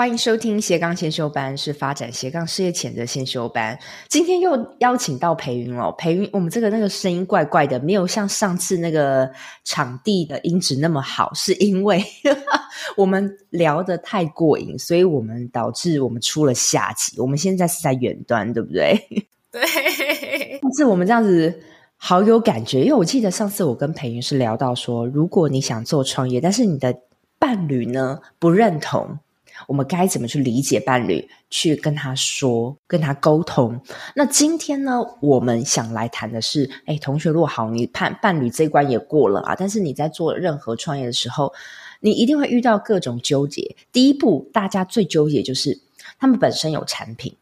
欢迎收听斜杠先修班，是发展斜杠事业前的先修班。今天又邀请到培云了，培云，我们这个那个声音怪怪的，没有像上次那个场地的音质那么好，是因为 我们聊得太过瘾，所以我们导致我们出了下集。我们现在是在远端，对不对？对。上次我们这样子好有感觉，因为我记得上次我跟培云是聊到说，如果你想做创业，但是你的伴侣呢不认同。我们该怎么去理解伴侣，去跟他说，跟他沟通？那今天呢，我们想来谈的是，哎，同学，如果好，你伴伴侣这一关也过了啊，但是你在做任何创业的时候，你一定会遇到各种纠结。第一步，大家最纠结就是他们本身有产品，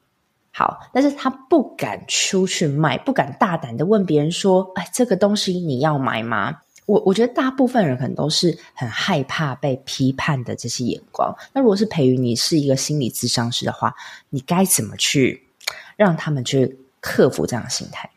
好，但是他不敢出去卖，不敢大胆的问别人说，哎，这个东西你要买吗？我我觉得大部分人可能都是很害怕被批判的这些眼光。那如果是培育，你是一个心理咨商师的话，你该怎么去 让他们去克服这样的心态？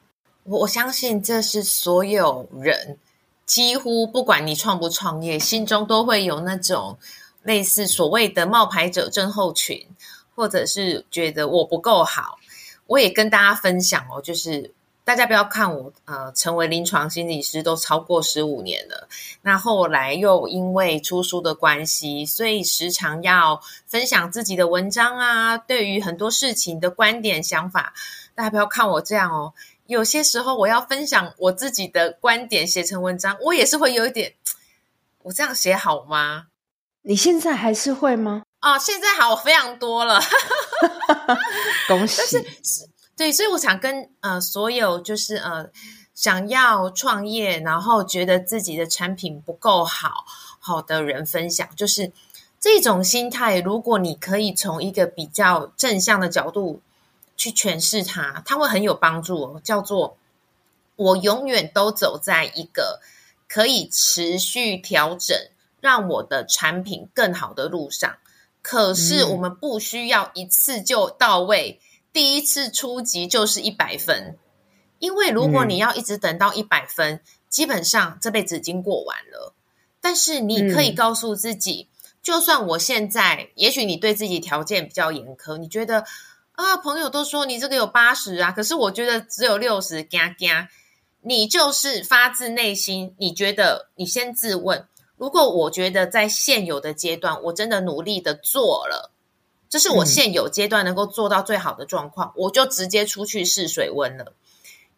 我我相信这是所有人几乎不管你创不创业，心中都会有那种类似所谓的冒牌者症候群，或者是觉得我不够好。我也跟大家分享哦，就是。大家不要看我，呃，成为临床心理师都超过十五年了。那后来又因为出书的关系，所以时常要分享自己的文章啊，对于很多事情的观点想法。大家不要看我这样哦，有些时候我要分享我自己的观点写成文章，我也是会有一点，我这样写好吗？你现在还是会吗？啊，现在好非常多了，恭喜。但是对，所以我想跟呃所有就是呃想要创业，然后觉得自己的产品不够好好的人分享，就是这种心态。如果你可以从一个比较正向的角度去诠释它，它会很有帮助哦。叫做我永远都走在一个可以持续调整，让我的产品更好的路上。可是我们不需要一次就到位。嗯第一次初级就是一百分，因为如果你要一直等到一百分，嗯，基本上这辈子已经过完了。但是你可以告诉自己，嗯，就算我现在，也许你对自己条件比较严苛，你觉得啊，朋友都说你这个有八十啊，可是我觉得只有六十，嘎嘎。你就是发自内心，你觉得你先自问，如果我觉得在现有的阶段，我真的努力的做了。这是我现有阶段能够做到最好的状况，嗯，我就直接出去试水温了。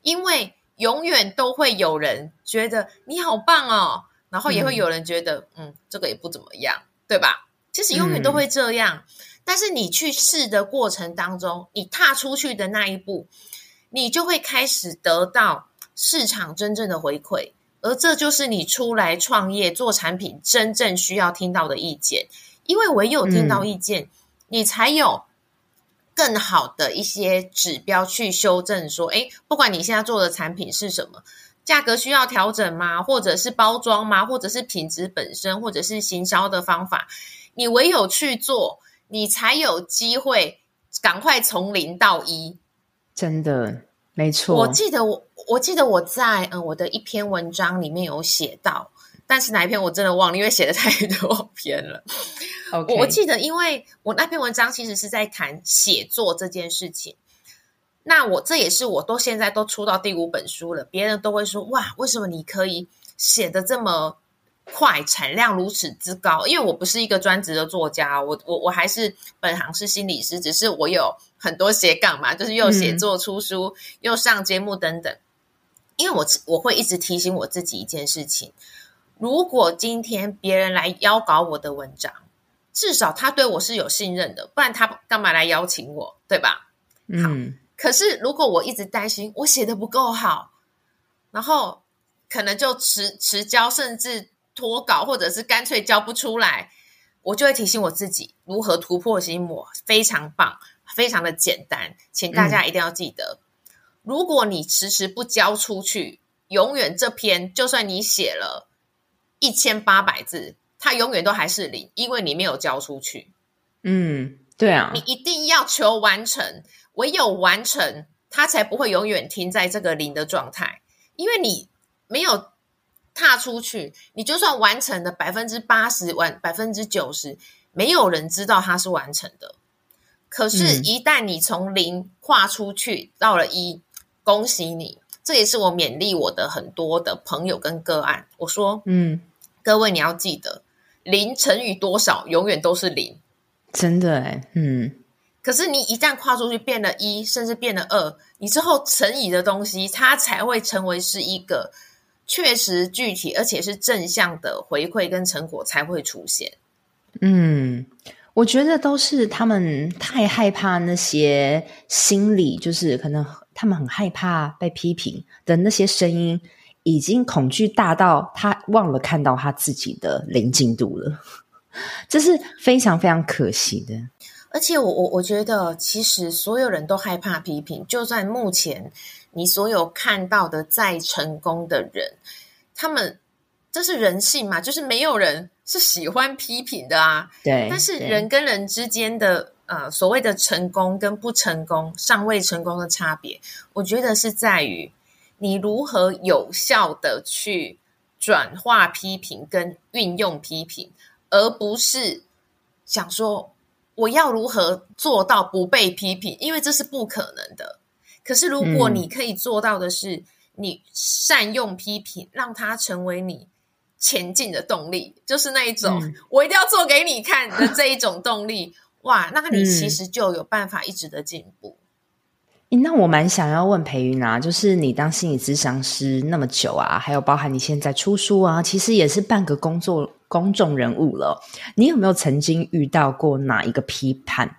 因为永远都会有人觉得你好棒哦，然后也会有人觉得，嗯，嗯，这个也不怎么样，对吧？其实永远都会这样。嗯，但是你去试的过程当中，你踏出去的那一步，你就会开始得到市场真正的回馈，而这就是你出来创业做产品真正需要听到的意见。因为唯有听到意见。嗯你才有更好的一些指标去修正，说，哎，不管你现在做的产品是什么，价格需要调整吗？或者是包装吗？或者是品质本身，或者是行销的方法，你唯有去做，你才有机会赶快从零到一。真的，没错。我记得我，我记得我在嗯我的一篇文章里面有写到。但是哪一篇我真的忘了，因为写的太多篇了。我我记得，因为我那篇文章其实是在谈写作这件事情。那我这也是我都现在都出到第五本书了，别人都会说：“哇，为什么你可以写的这么快，产量如此之高？”因为我不是一个专职的作家，我我我还是本行是心理师，只是我有很多斜杠嘛，就是又写作、出书、嗯、又上节目等等。因为我我会一直提醒我自己一件事情。如果今天别人来邀稿我的文章，至少他对我是有信任的，不然他干嘛来邀请我，对吧？好。嗯。可是如果我一直担心我写的不够好，然后可能就迟迟交，甚至脱稿，或者是干脆交不出来，我就会提醒我自己如何突破心魔。非常棒，非常的简单，请大家一定要记得，嗯。如果你迟迟不交出去，永远这篇就算你写了。一千八百字，它永远都还是零，因为你没有交出去。嗯，对啊，你一定要求完成，唯有完成，它才不会永远停在这个零的状态。因为你没有踏出去，你就算完成了百分之八十，完百分之九十，没有人知道它是完成的。可是，一旦你从零跨出去到了一，恭喜你！这也是我勉励我的很多的朋友跟个案。我说，嗯，各位你要记得，零乘以多少，永远都是零。真的哎，嗯。可是你一旦跨出去变了一，甚至变了二，你之后乘以的东西，它才会成为是一个确实具体而且是正向的回馈跟成果才会出现。嗯。我觉得都是他们太害怕那些心理，就是可能他们很害怕被批评的那些声音，已经恐惧大到他忘了看到他自己的临近度了，这是非常非常可惜的。而且我我我觉得，其实所有人都害怕批评，就算目前你所有看到的再成功的人，他们。这是人性嘛？就是没有人是喜欢批评的啊。对。但是人跟人之间的呃所谓的成功跟不成功、尚未成功的差别，我觉得是在于你如何有效的去转化批评跟运用批评，而不是想说我要如何做到不被批评，因为这是不可能的。可是如果你可以做到的是，嗯、你善用批评，让它成为你。前进的动力就是那一种，嗯、我一定要做给你看的这一种动力。哇，那你其实就有办法一直的进步。嗯、那我蛮想要问培云啊，就是你当心理咨商师那么久啊，还有包含你现在出书啊，其实也是半个工作公众人物了。你有没有曾经遇到过哪一个批判？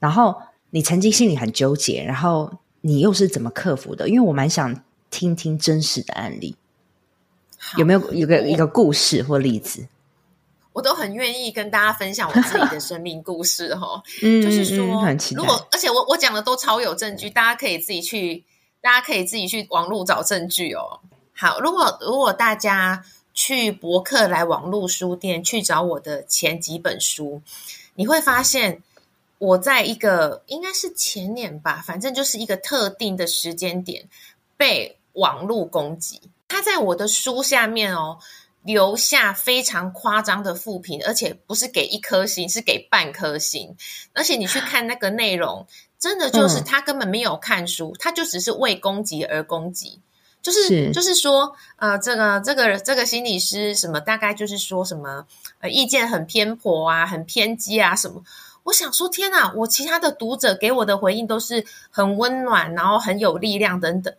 然后你曾经心里很纠结，然后你又是怎么克服的？因为我蛮想听听真实的案例。有没有一个一个故事或例子？我都很愿意跟大家分享我自己的生命故事哈。嗯，就是说，嗯、如果而且我我讲的都超有证据，大家可以自己去，大家可以自己去网络找证据哦。好，如果如果大家去博客来网络书店去找我的前几本书，你会发现我在一个应该是前年吧，反正就是一个特定的时间点被网络攻击。他在我的书下面哦，留下非常夸张的负评，而且不是给一颗星，是给半颗星。而且你去看那个内容，真的就是他根本没有看书，他就只是为攻击而攻击。就是，是就是说，呃，这个这个这个心理师什么，大概就是说什么，呃，意见很偏颇啊，很偏激啊，什么。我想说，天哪！我其他的读者给我的回应都是很温暖，然后很有力量等等。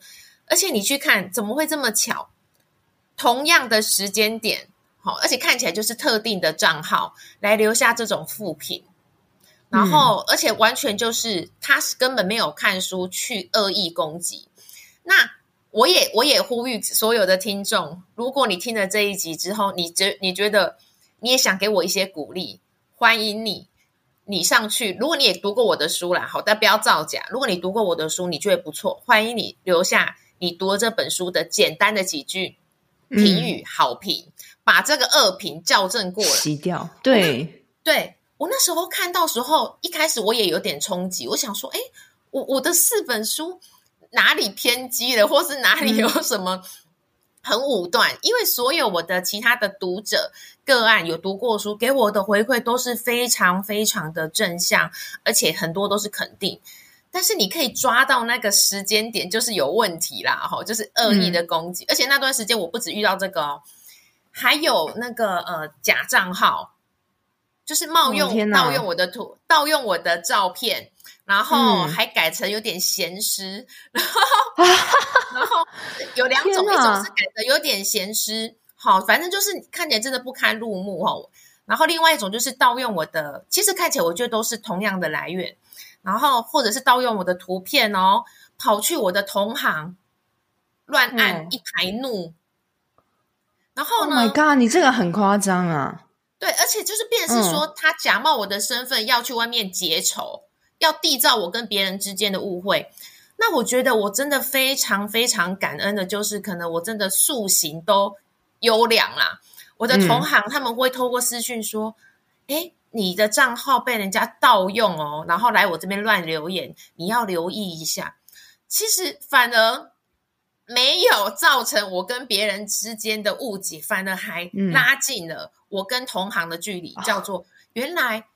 而且你去看，怎么会这么巧？同样的时间点，好，而且看起来就是特定的账号来留下这种负评，然后，嗯、而且完全就是他是根本没有看书去恶意攻击。那我也我也呼吁所有的听众，如果你听了这一集之后，你觉你觉得你也想给我一些鼓励，欢迎你，你上去。如果你也读过我的书啦，好，但不要造假。如果你读过我的书，你觉得不错，欢迎你留下。你读了这本书的简单的几句评语好评，嗯、把这个恶评校正过来，洗掉。对，对我那时候看到时候，一开始我也有点冲击，我想说，哎，我我的四本书哪里偏激了，或是哪里有什么很武断？嗯、因为所有我的其他的读者个案有读过书，给我的回馈都是非常非常的正向，而且很多都是肯定。但是你可以抓到那个时间点，就是有问题啦，哈，就是恶意的攻击。嗯、而且那段时间我不止遇到这个哦，还有那个呃假账号，就是冒用盗用我的图，盗用我的照片，然后还改成有点咸湿，然后 然后有两种，一种是改的有点咸湿，好，反正就是看起来真的不堪入目哦。然后另外一种就是盗用我的，其实看起来我觉得都是同样的来源。然后，或者是盗用我的图片哦，跑去我的同行乱按一排怒，嗯、然后呢？Oh my god！你这个很夸张啊！对，而且就是变是说，嗯、他假冒我的身份要去外面结仇，要缔造我跟别人之间的误会。那我觉得我真的非常非常感恩的，就是可能我真的素行都优良啦。我的同行他们会透过私讯说：“哎、嗯，你的账号被人家盗用哦，然后来我这边乱留言，你要留意一下。”其实反而没有造成我跟别人之间的误解，反而还拉近了我跟同行的距离。嗯、叫做原来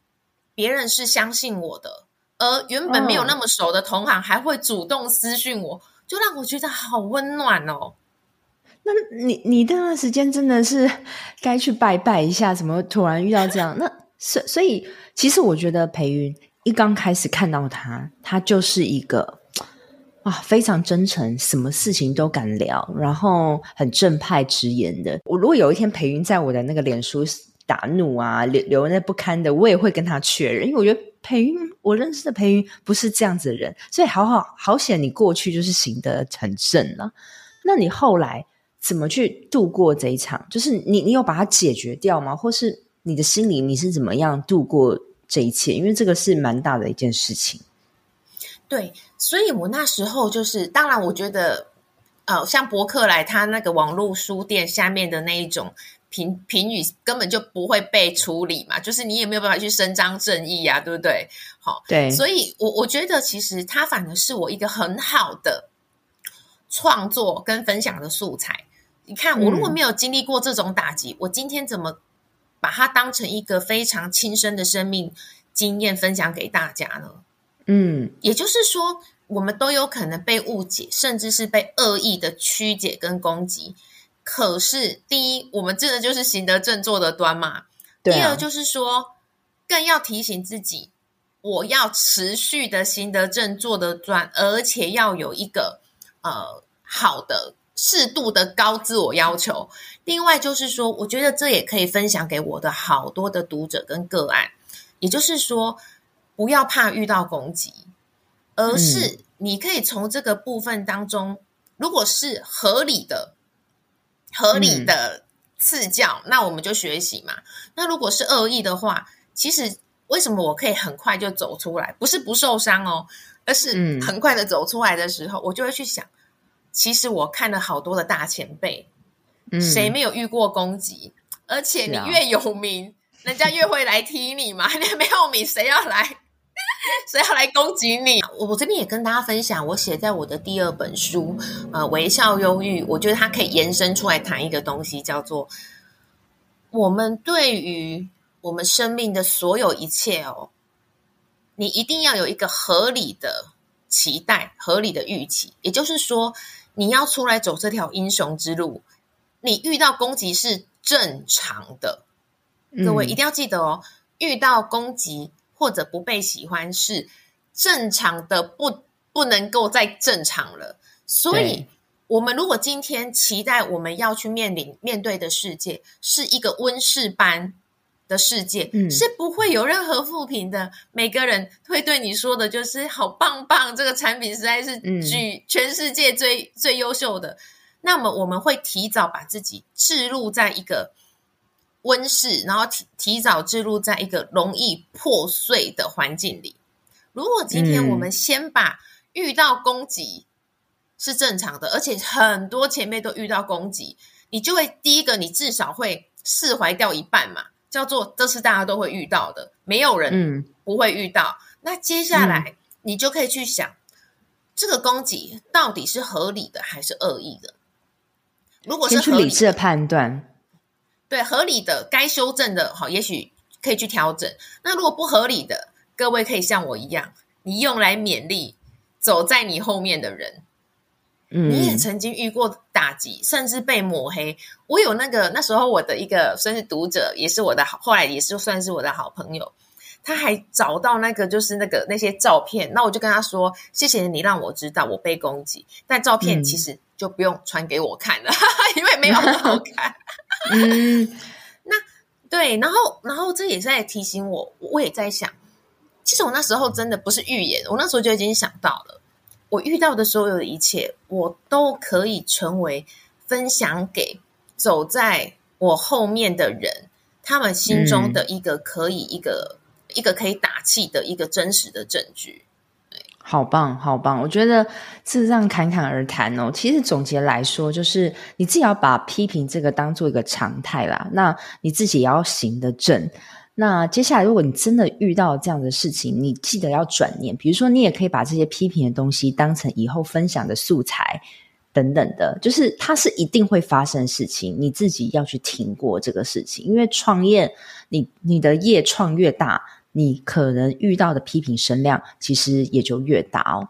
别人是相信我的，而原本没有那么熟的同行还会主动私讯我，就让我觉得好温暖哦。那你你这段时间真的是该去拜拜一下，怎么突然遇到这样？那所所以，其实我觉得培云一刚开始看到他，他就是一个。啊，非常真诚，什么事情都敢聊，然后很正派直言的。我如果有一天培云在我的那个脸书打怒啊，留留那不堪的，我也会跟他确认，因为我觉得培云，我认识的培云不是这样子的人，所以好好好险，你过去就是行得很正了。那你后来怎么去度过这一场？就是你你有把它解决掉吗？或是你的心里你是怎么样度过这一切？因为这个是蛮大的一件事情。对，所以我那时候就是，当然，我觉得，呃，像博客来，他那个网络书店下面的那一种评评语，根本就不会被处理嘛，就是你也没有办法去伸张正义呀、啊，对不对？好，对，所以我我觉得，其实它反而是我一个很好的创作跟分享的素材。你看，我如果没有经历过这种打击，嗯、我今天怎么把它当成一个非常亲身的生命经验分享给大家呢？嗯，也就是说，我们都有可能被误解，甚至是被恶意的曲解跟攻击。可是，第一，我们真的就是行得正坐得端嘛。对啊。第二，就是说，更要提醒自己，我要持续的行得正坐得端，而且要有一个呃好的适度的高自我要求。另外，就是说，我觉得这也可以分享给我的好多的读者跟个案。也就是说。不要怕遇到攻击，而是你可以从这个部分当中，嗯、如果是合理的、合理的赐教，嗯、那我们就学习嘛。那如果是恶意的话，其实为什么我可以很快就走出来？不是不受伤哦，而是很快的走出来的时候，嗯、我就会去想，其实我看了好多的大前辈，嗯、谁没有遇过攻击？而且你越有名，啊、人家越会来踢你嘛。你没有名，谁要来？谁要来攻击你？我这边也跟大家分享，我写在我的第二本书，呃，微笑忧郁。我觉得它可以延伸出来谈一个东西，叫做我们对于我们生命的所有一切哦，你一定要有一个合理的期待、合理的预期。也就是说，你要出来走这条英雄之路，你遇到攻击是正常的。各位一定要记得哦，遇到攻击。或者不被喜欢是正常的不，不不能够再正常了。所以，我们如果今天期待我们要去面临面对的世界是一个温室般的世界，嗯，是不会有任何负评的。每个人会对你说的就是“好棒棒”，这个产品实在是举全世界最、嗯、最优秀的。那么，我们会提早把自己置入在一个。温室，然后提提早置入在一个容易破碎的环境里。如果今天我们先把遇到攻击是正常的，嗯、而且很多前辈都遇到攻击，你就会第一个，你至少会释怀掉一半嘛，叫做这是大家都会遇到的，没有人不会遇到。嗯、那接下来你就可以去想，这个攻击到底是合理的还是恶意的？如果是合理的判断。对，合理的该修正的，好，也许可以去调整。那如果不合理的，各位可以像我一样，你用来勉励走在你后面的人。嗯，你也曾经遇过打击，甚至被抹黑。我有那个那时候我的一个算是读者，也是我的好，后来也是算是我的好朋友。他还找到那个就是那个那些照片，那我就跟他说：“谢谢你让我知道我被攻击，但照片其实就不用传给我看了，嗯、因为没有很好看。”嗯，那对，然后，然后这也在提醒我，我也在想，其实我那时候真的不是预言，我那时候就已经想到了，我遇到的所有的一切，我都可以成为分享给走在我后面的人，他们心中的一个可以一个、嗯、一个可以打气的一个真实的证据。好棒，好棒！我觉得是这样侃侃而谈哦。其实总结来说，就是你自己要把批评这个当做一个常态啦。那你自己也要行得正。那接下来，如果你真的遇到这样的事情，你记得要转念。比如说，你也可以把这些批评的东西当成以后分享的素材等等的。就是它是一定会发生的事情，你自己要去挺过这个事情。因为创业，你你的业创越大。你可能遇到的批评声量，其实也就越大哦。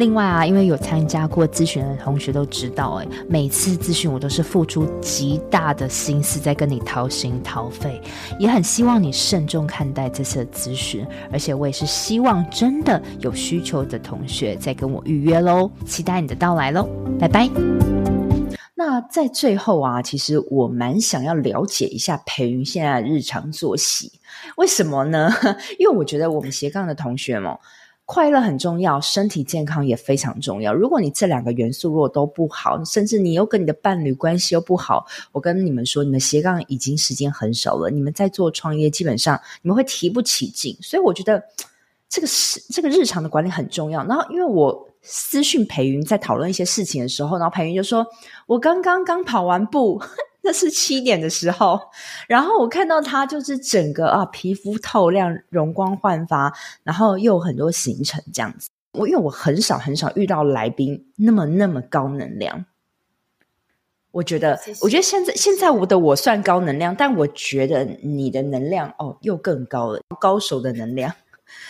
另外啊，因为有参加过咨询的同学都知道，哎，每次咨询我都是付出极大的心思在跟你掏心掏肺，也很希望你慎重看待这次的咨询，而且我也是希望真的有需求的同学再跟我预约喽，期待你的到来喽，拜拜。那在最后啊，其实我蛮想要了解一下培云现在日常作息，为什么呢？因为我觉得我们斜杠的同学们。快乐很重要，身体健康也非常重要。如果你这两个元素如果都不好，甚至你又跟你的伴侣关系又不好，我跟你们说，你们斜杠已经时间很少了。你们在做创业，基本上你们会提不起劲。所以我觉得这个是这个日常的管理很重要。然后因为我私讯培芸在讨论一些事情的时候，然后培芸就说：“我刚刚刚跑完步。” 那是七点的时候，然后我看到他就是整个啊皮肤透亮、容光焕发，然后又有很多行程这样子。我因为我很少很少遇到来宾那么那么高能量，我觉得谢谢我觉得现在现在我的我算高能量，但我觉得你的能量哦又更高了，高手的能量。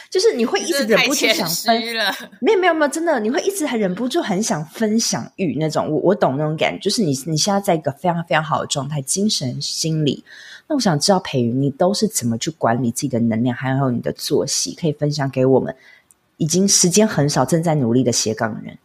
就是你会一直忍不住想分，没有没有没有，真的你会一直还忍不住很想分享欲那种。我我懂那种感觉，就是你你现在在一个非常非常好的状态，精神心理。那我想知道培云，你都是怎么去管理自己的能量，还有你的作息，可以分享给我们已经时间很少、正在努力的斜杠人。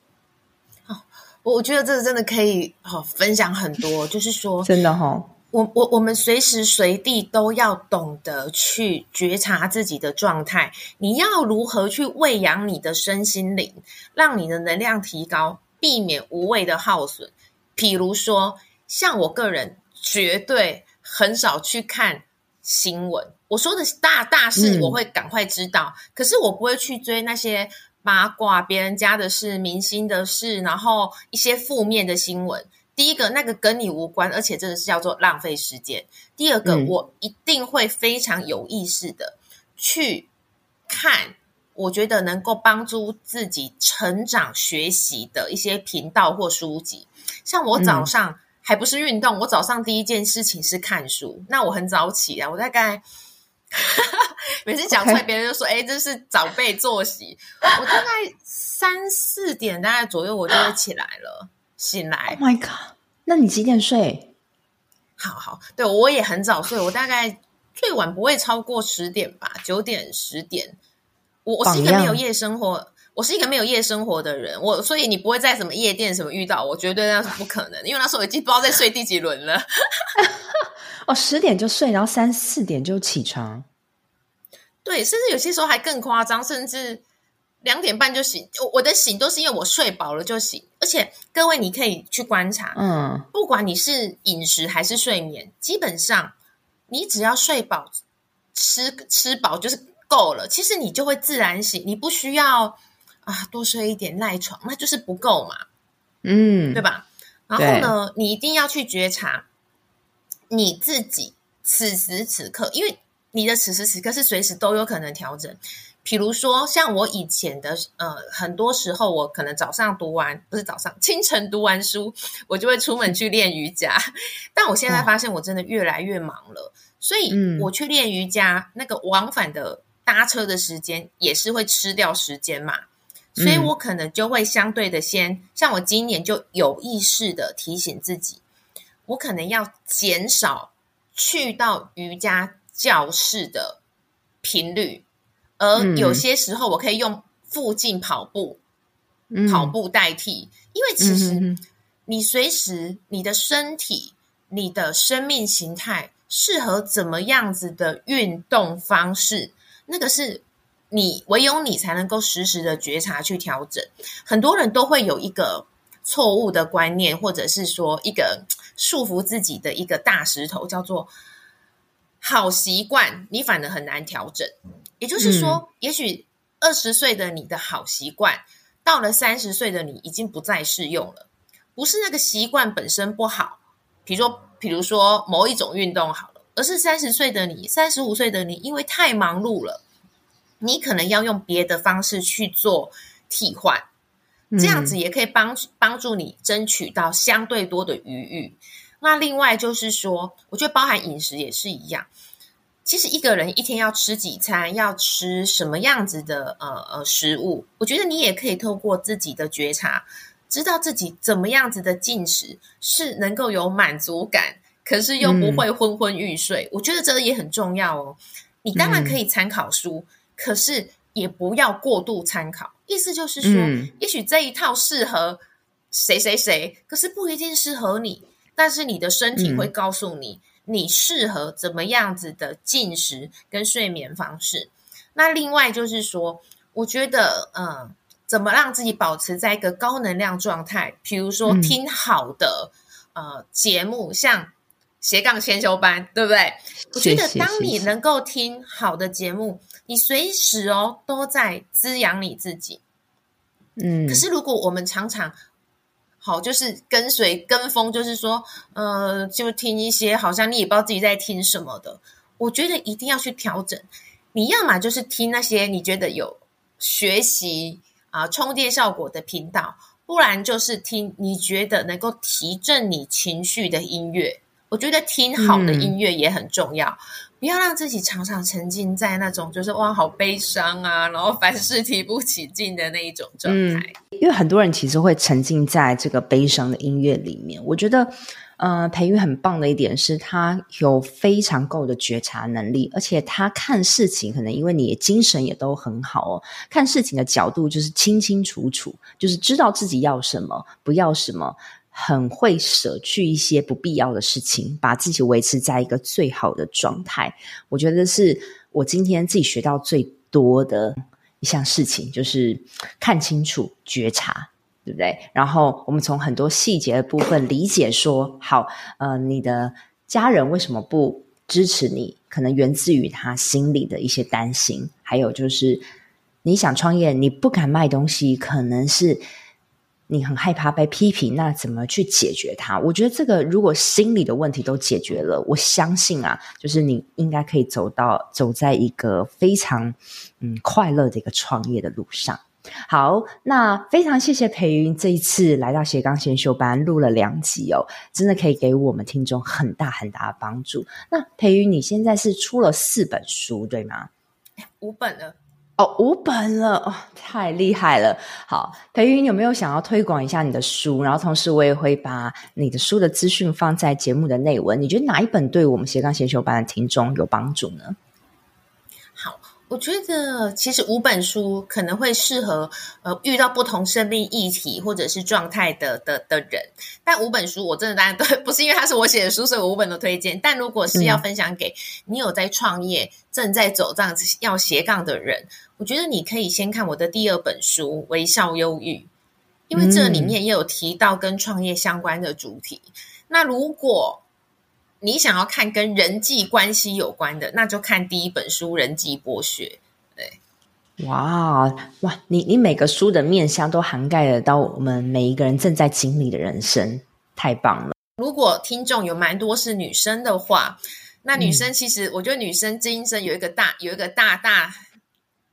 哦，我我觉得这个真的可以哦分享很多，就是说真的哈、哦。我我我们随时随地都要懂得去觉察自己的状态。你要如何去喂养你的身心灵，让你的能量提高，避免无谓的耗损？比如说，像我个人绝对很少去看新闻。我说的大大事，我会赶快知道，嗯、可是我不会去追那些八卦、别人家的事、明星的事，然后一些负面的新闻。第一个，那个跟你无关，而且真的是叫做浪费时间。第二个，嗯、我一定会非常有意识的去看，我觉得能够帮助自己成长学习的一些频道或书籍。像我早上、嗯、还不是运动，我早上第一件事情是看书。那我很早起啊，我大概 每次讲出来，别人就说：“哎这是早辈作息。”我大概三四点大概左右，我就会起来了。醒来，Oh my God！那你几点睡？好好，对，我也很早睡，我大概最晚不会超过十点吧，九点十点。我我是一个没有夜生活，我是一个没有夜生活的人，我所以你不会在什么夜店什么遇到我，绝对那是不可能，因为那时候我已经不知道在睡第几轮了。哦，十点就睡，然后三四点就起床。对，甚至有些时候还更夸张，甚至。两点半就醒，我的醒都是因为我睡饱了就醒。而且各位，你可以去观察，嗯，不管你是饮食还是睡眠，基本上你只要睡饱、吃吃饱就是够了。其实你就会自然醒，你不需要啊多睡一点赖床，那就是不够嘛，嗯，对吧？然后呢，你一定要去觉察你自己此时此刻，因为你的此时此刻是随时都有可能调整。比如说，像我以前的呃，很多时候我可能早上读完，不是早上，清晨读完书，我就会出门去练瑜伽。但我现在发现，我真的越来越忙了，所以我去练瑜伽，那个往返的搭车的时间也是会吃掉时间嘛。所以我可能就会相对的先，像我今年就有意识的提醒自己，我可能要减少去到瑜伽教室的频率。而有些时候，我可以用附近跑步、嗯、跑步代替，因为其实你随时你的身体、你的生命形态适合怎么样子的运动方式，那个是你唯有你才能够实时的觉察去调整。很多人都会有一个错误的观念，或者是说一个束缚自己的一个大石头，叫做好习惯，你反而很难调整。也就是说，嗯、也许二十岁的你的好习惯，到了三十岁的你已经不再适用了。不是那个习惯本身不好，比如说，比如说某一种运动好了，而是三十岁的你、三十五岁的你，因为太忙碌了，你可能要用别的方式去做替换，这样子也可以帮帮助你争取到相对多的余裕。那另外就是说，我觉得包含饮食也是一样。其实一个人一天要吃几餐，要吃什么样子的呃呃食物，我觉得你也可以透过自己的觉察，知道自己怎么样子的进食是能够有满足感，可是又不会昏昏欲睡。嗯、我觉得这个也很重要哦。你当然可以参考书，嗯、可是也不要过度参考。意思就是说，嗯、也许这一套适合谁谁谁，可是不一定适合你。但是你的身体会告诉你。嗯你适合怎么样子的进食跟睡眠方式？那另外就是说，我觉得，嗯，怎么让自己保持在一个高能量状态？比如说，听好的、嗯、呃节目，像斜杠先修班，对不对？我觉得，当你能够听好的节目，你随时哦都在滋养你自己。嗯，可是如果我们常常好，就是跟随跟风，就是说，呃，就听一些好像你也不知道自己在听什么的。我觉得一定要去调整。你要么就是听那些你觉得有学习啊、充电效果的频道，不然就是听你觉得能够提振你情绪的音乐。我觉得听好的音乐也很重要。嗯不要让自己常常沉浸在那种就是哇好悲伤啊，然后凡事提不起劲的那一种状态。嗯，因为很多人其实会沉浸在这个悲伤的音乐里面。我觉得，呃，培育很棒的一点是他有非常够的觉察能力，而且他看事情可能因为你的精神也都很好哦，看事情的角度就是清清楚楚，就是知道自己要什么，不要什么。很会舍去一些不必要的事情，把自己维持在一个最好的状态。我觉得是我今天自己学到最多的一项事情，就是看清楚、觉察，对不对？然后我们从很多细节的部分理解说，好，呃，你的家人为什么不支持你？可能源自于他心里的一些担心。还有就是你想创业，你不敢卖东西，可能是。你很害怕被批评，那怎么去解决它？我觉得这个如果心理的问题都解决了，我相信啊，就是你应该可以走到走在一个非常嗯快乐的一个创业的路上。好，那非常谢谢培云这一次来到斜杠先修班录了两集哦，真的可以给我们听众很大很大的帮助。那培云你现在是出了四本书对吗？五本了。哦，五本了哦，太厉害了！好，培云，有没有想要推广一下你的书？然后同时我也会把你的书的资讯放在节目的内文。你觉得哪一本对我们斜杠先修班的听众有帮助呢？好。我觉得其实五本书可能会适合呃遇到不同生命议题或者是状态的的的人，但五本书我真的当然对，不是因为它是我写的书，所以我五本都推荐。但如果是要分享给你有在创业、正在走这样子要斜杠的人，我觉得你可以先看我的第二本书《微笑忧郁》，因为这里面也有提到跟创业相关的主题。那如果你想要看跟人际关系有关的，那就看第一本书《人际剥削》。对，哇哇，你你每个书的面向都涵盖得到我们每一个人正在经历的人生，太棒了。如果听众有蛮多是女生的话，那女生其实、嗯、我觉得女生今生有一个大有一个大大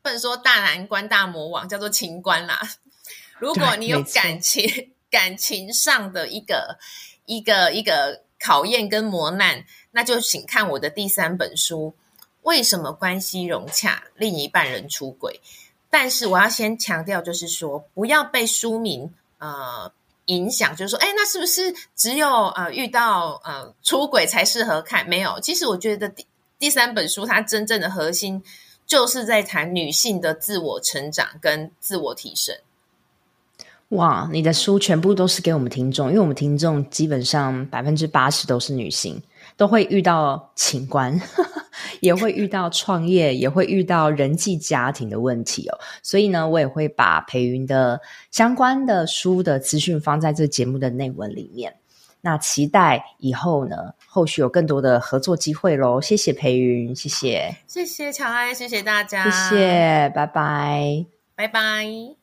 不能说大难关大魔王，叫做情关啦。如果你有感情感情上的一个一个一个考验跟磨难，那就请看我的第三本书。为什么关系融洽，另一半人出轨？但是我要先强调，就是说不要被书名呃影响，就是说，哎，那是不是只有呃遇到呃出轨才适合看？没有，其实我觉得第第三本书它真正的核心就是在谈女性的自我成长跟自我提升。哇，你的书全部都是给我们听众，因为我们听众基本上百分之八十都是女性，都会遇到情关。也会遇到创业，也会遇到人际家庭的问题哦。所以呢，我也会把培云的相关的书的资讯放在这节目的内文里面。那期待以后呢，后续有更多的合作机会喽。谢谢培云，谢谢，谢谢乔安，谢谢大家，谢谢，拜拜，拜拜。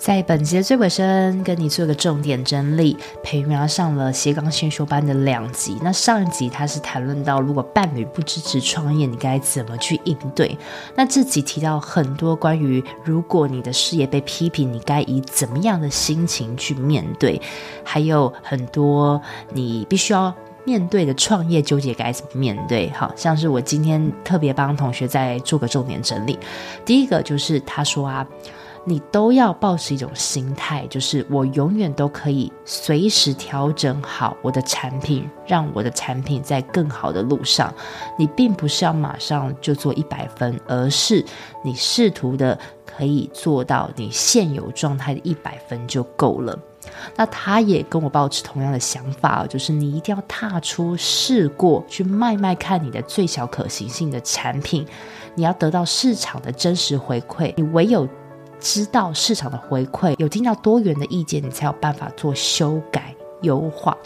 在本集的最尾声，跟你做个重点整理。培苗上了斜杠先修班的两集。那上一集他是谈论到，如果伴侣不支持创业，你该怎么去应对？那这集提到很多关于，如果你的事业被批评，你该以怎么样的心情去面对？还有很多你必须要面对的创业纠结该怎么面对？好像是我今天特别帮同学在做个重点整理。第一个就是他说啊。你都要抱持一种心态，就是我永远都可以随时调整好我的产品，让我的产品在更好的路上。你并不是要马上就做一百分，而是你试图的可以做到你现有状态的一百分就够了。那他也跟我抱持同样的想法，就是你一定要踏出试过去卖卖看你的最小可行性的产品，你要得到市场的真实回馈，你唯有。知道市场的回馈，有听到多元的意见，你才有办法做修改优化。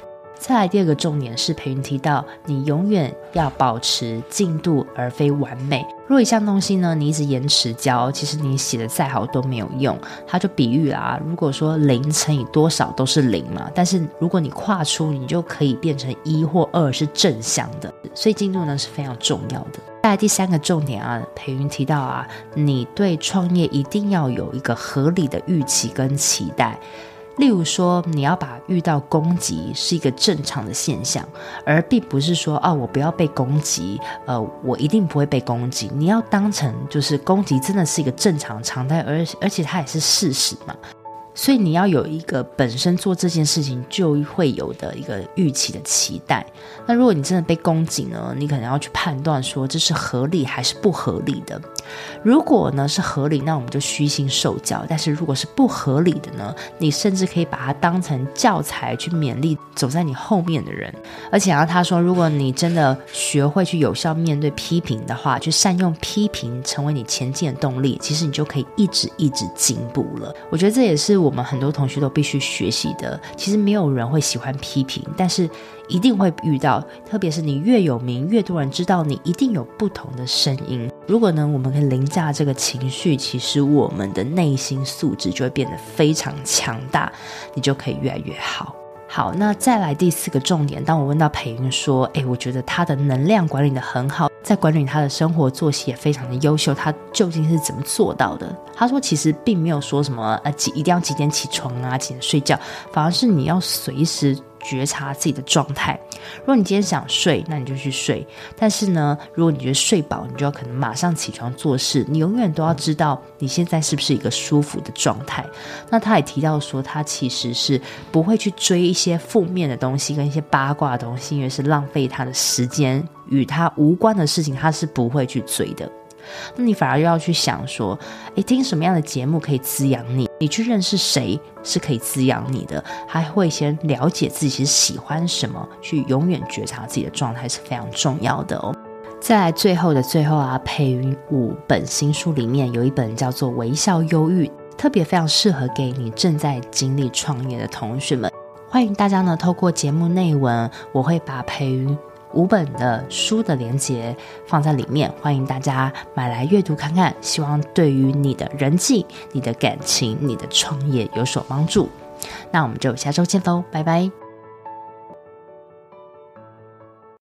再来第二个重点是，培云提到，你永远要保持进度，而非完美。若一项东西呢，你一直延迟交，其实你写的再好都没有用。他就比喻啦，如果说零乘以多少都是零嘛，但是如果你跨出，你就可以变成一或二是正向的。所以进度呢是非常重要的。再来第三个重点啊，培云提到啊，你对创业一定要有一个合理的预期跟期待。例如说，你要把遇到攻击是一个正常的现象，而并不是说啊，我不要被攻击，呃，我一定不会被攻击。你要当成就是攻击真的是一个正常常态，而而且它也是事实嘛。所以你要有一个本身做这件事情就会有的一个预期的期待。那如果你真的被攻击呢，你可能要去判断说这是合理还是不合理的。如果呢是合理，那我们就虚心受教；但是如果是不合理的呢，你甚至可以把它当成教材去勉励走在你后面的人。而且啊，他说，如果你真的学会去有效面对批评的话，去善用批评成为你前进的动力，其实你就可以一直一直进步了。我觉得这也是。我们很多同学都必须学习的，其实没有人会喜欢批评，但是一定会遇到。特别是你越有名，越多人知道你，一定有不同的声音。如果呢，我们可以凌驾这个情绪，其实我们的内心素质就会变得非常强大，你就可以越来越好。好，那再来第四个重点。当我问到培云说：“诶，我觉得他的能量管理的很好，在管理他的生活作息也非常的优秀，他究竟是怎么做到的？”他说：“其实并没有说什么呃几一定要几点起床啊，几点睡觉，反而是你要随时。”觉察自己的状态。如果你今天想睡，那你就去睡。但是呢，如果你觉得睡饱，你就要可能马上起床做事。你永远都要知道你现在是不是一个舒服的状态。那他也提到说，他其实是不会去追一些负面的东西跟一些八卦的东西，因为是浪费他的时间，与他无关的事情，他是不会去追的。那你反而又要去想说，诶，听什么样的节目可以滋养你？你去认识谁是可以滋养你的？还会先了解自己是喜欢什么，去永远觉察自己的状态是非常重要的哦。再来最后的最后啊，培芸五本新书里面有一本叫做《微笑忧郁》，特别非常适合给你正在经历创业的同学们。欢迎大家呢透过节目内文，我会把培芸。五本的书的连接放在里面，欢迎大家买来阅读看看，希望对于你的人际、你的感情、你的创业有所帮助。那我们就下周见喽，拜拜。